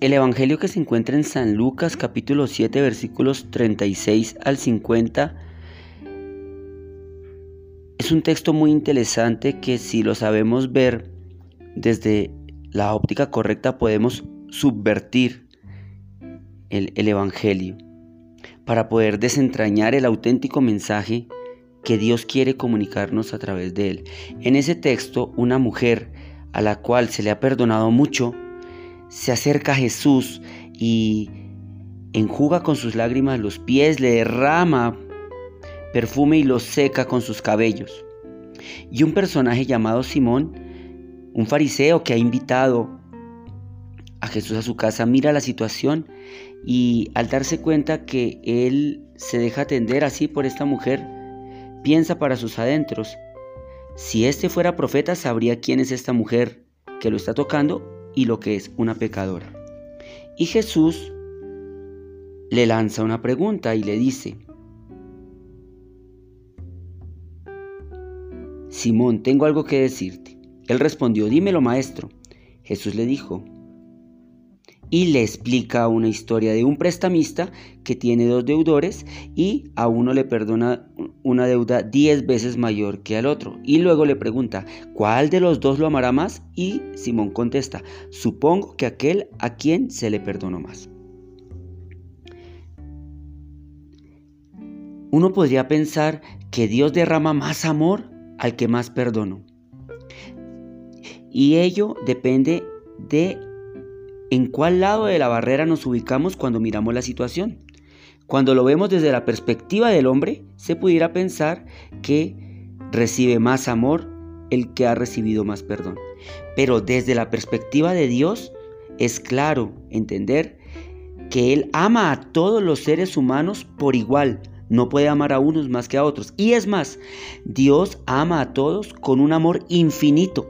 El Evangelio que se encuentra en San Lucas capítulo 7 versículos 36 al 50 es un texto muy interesante que si lo sabemos ver desde la óptica correcta podemos subvertir el, el Evangelio para poder desentrañar el auténtico mensaje que Dios quiere comunicarnos a través de él. En ese texto, una mujer a la cual se le ha perdonado mucho, se acerca a Jesús y enjuga con sus lágrimas los pies, le derrama perfume y los seca con sus cabellos. Y un personaje llamado Simón, un fariseo que ha invitado a Jesús a su casa, mira la situación y al darse cuenta que él se deja atender así por esta mujer, piensa para sus adentros, si este fuera profeta sabría quién es esta mujer que lo está tocando y lo que es una pecadora. Y Jesús le lanza una pregunta y le dice, Simón, tengo algo que decirte. Él respondió, dímelo maestro. Jesús le dijo, y le explica una historia de un prestamista que tiene dos deudores y a uno le perdona una deuda diez veces mayor que al otro. Y luego le pregunta, ¿cuál de los dos lo amará más? Y Simón contesta, supongo que aquel a quien se le perdonó más. Uno podría pensar que Dios derrama más amor al que más perdonó. Y ello depende de en cuál lado de la barrera nos ubicamos cuando miramos la situación. Cuando lo vemos desde la perspectiva del hombre, se pudiera pensar que recibe más amor el que ha recibido más perdón. Pero desde la perspectiva de Dios, es claro entender que Él ama a todos los seres humanos por igual. No puede amar a unos más que a otros. Y es más, Dios ama a todos con un amor infinito.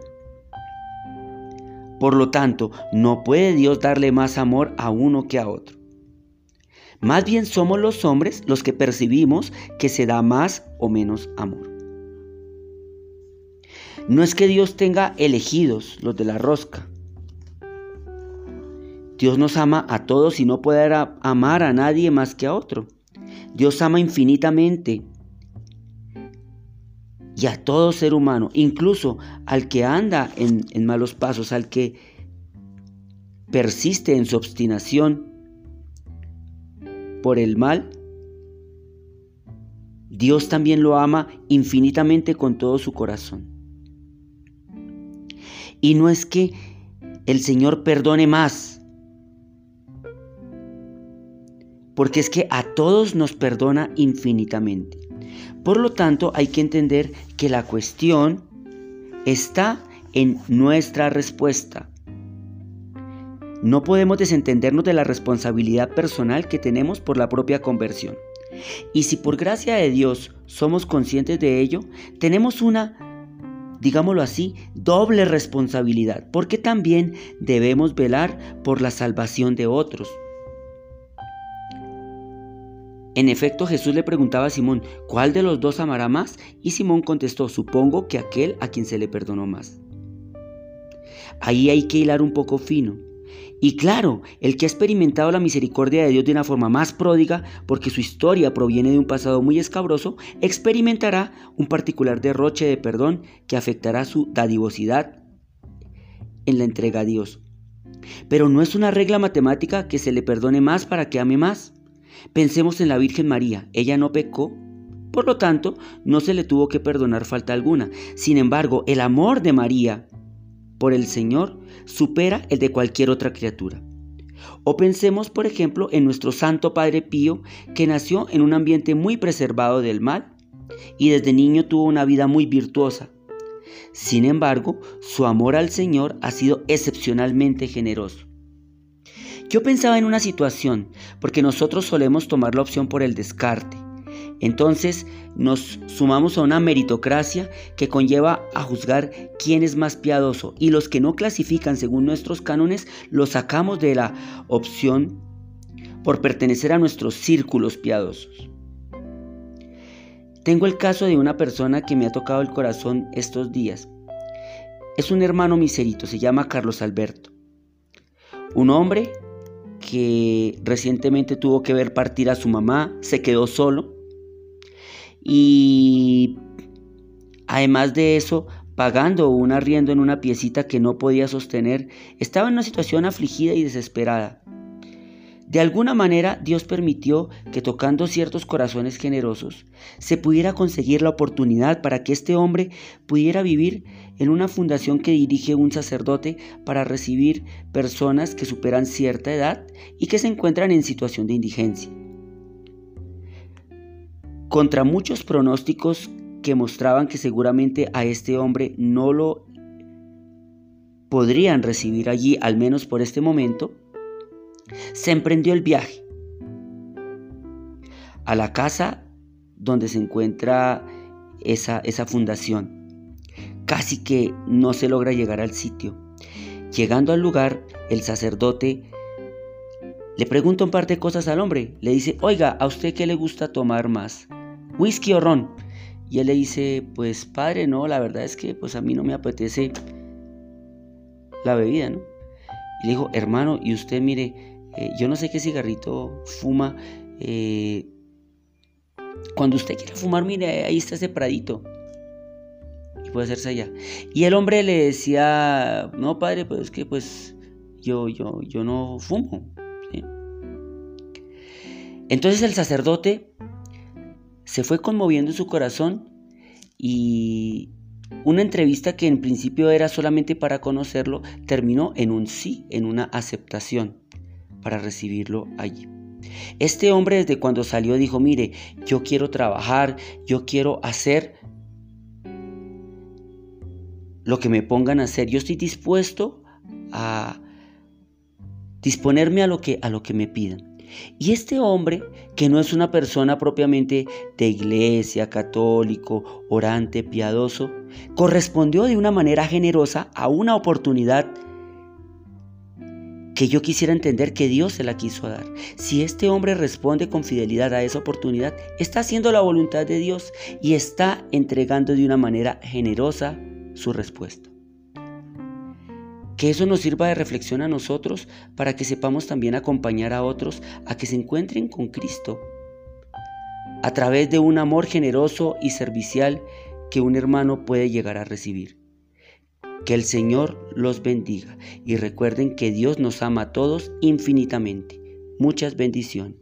Por lo tanto, no puede Dios darle más amor a uno que a otro. Más bien somos los hombres los que percibimos que se da más o menos amor. No es que Dios tenga elegidos los de la rosca. Dios nos ama a todos y no puede amar a nadie más que a otro. Dios ama infinitamente y a todo ser humano, incluso al que anda en, malos pasos, al que persiste en su obstinación por el mal, Dios también lo ama infinitamente con todo su corazón. Y no es que el Señor perdone más, porque es que a todos nos perdona infinitamente. Por lo tanto, hay que entender que la cuestión está en nuestra respuesta. No podemos desentendernos de la responsabilidad personal que tenemos por la propia conversión. Y si por gracia de Dios somos conscientes de ello, tenemos una, digámoslo así, doble responsabilidad, porque también debemos velar por la salvación de otros. En efecto, Jesús le preguntaba a Simón, ¿cuál de los dos amará más? Y Simón contestó, supongo que aquel a quien se le perdonó más. Ahí hay que hilar un poco fino. Y claro, el que ha experimentado la misericordia de Dios de una forma más pródiga, porque su historia proviene de un pasado muy escabroso, experimentará un particular derroche de perdón que afectará su dadivosidad en la entrega a Dios. Pero no es una regla matemática que se le perdone más para que ame más. Pensemos en la Virgen María, ella no pecó, por lo tanto, no se le tuvo que perdonar falta alguna. Sin embargo, el amor de María por el Señor supera el de cualquier otra criatura. O pensemos, por ejemplo, en nuestro Santo Padre Pío, que nació en un ambiente muy preservado del mal y desde niño tuvo una vida muy virtuosa. Sin embargo, su amor al Señor ha sido excepcionalmente generoso. Yo pensaba en una situación, porque nosotros solemos tomar la opción por el descarte. Entonces nos sumamos a una meritocracia que conlleva a juzgar quién es más piadoso y los que no clasifican según nuestros cánones los sacamos de la opción por pertenecer a nuestros círculos piadosos. Tengo el caso de una persona que me ha tocado el corazón estos días. Es un hermano miserito, se llama Carlos Alberto. Un hombre que recientemente tuvo que ver partir a su mamá, se quedó solo y además de eso, pagando un arriendo en una piecita que no podía sostener, estaba en una situación afligida y desesperada. De alguna manera Dios permitió que tocando ciertos corazones generosos se pudiera conseguir la oportunidad para que este hombre pudiera vivir en una fundación que dirige un sacerdote para recibir personas que superan cierta edad y que se encuentran en situación de indigencia. Contra muchos pronósticos que mostraban que seguramente a este hombre no lo podrían recibir allí, al menos por este momento, se emprendió el viaje a la casa donde se encuentra esa, esa fundación. Casi que no se logra llegar al sitio. Llegando al lugar, el sacerdote le pregunta un par de cosas al hombre. Le dice, oiga, ¿a usted qué le gusta tomar más? ¿Whisky o ron? Y él le dice, pues padre, no, la verdad es que pues a mí no me apetece la bebida, ¿no? Y le dijo, hermano, y usted mire, eh, yo no sé qué cigarrito fuma. Eh, cuando usted quiera fumar, mire, ahí está ese pradito. Y puede hacerse allá. Y el hombre le decía, no, padre, pues es que pues yo, yo, yo no fumo. Entonces el sacerdote se fue conmoviendo su corazón y una entrevista que en principio era solamente para conocerlo terminó en un sí, en una aceptación para recibirlo allí. Este hombre desde cuando salió dijo, mire, yo quiero trabajar, yo quiero hacer lo que me pongan a hacer, yo estoy dispuesto a disponerme a lo que, a lo que me pidan. Y este hombre, que no es una persona propiamente de iglesia, católico, orante, piadoso, correspondió de una manera generosa a una oportunidad que yo quisiera entender que Dios se la quiso dar. Si este hombre responde con fidelidad a esa oportunidad, está haciendo la voluntad de Dios y está entregando de una manera generosa su respuesta. Que eso nos sirva de reflexión a nosotros para que sepamos también acompañar a otros a que se encuentren con Cristo a través de un amor generoso y servicial que un hermano puede llegar a recibir. Que el Señor los bendiga y recuerden que Dios nos ama a todos infinitamente. Muchas bendiciones.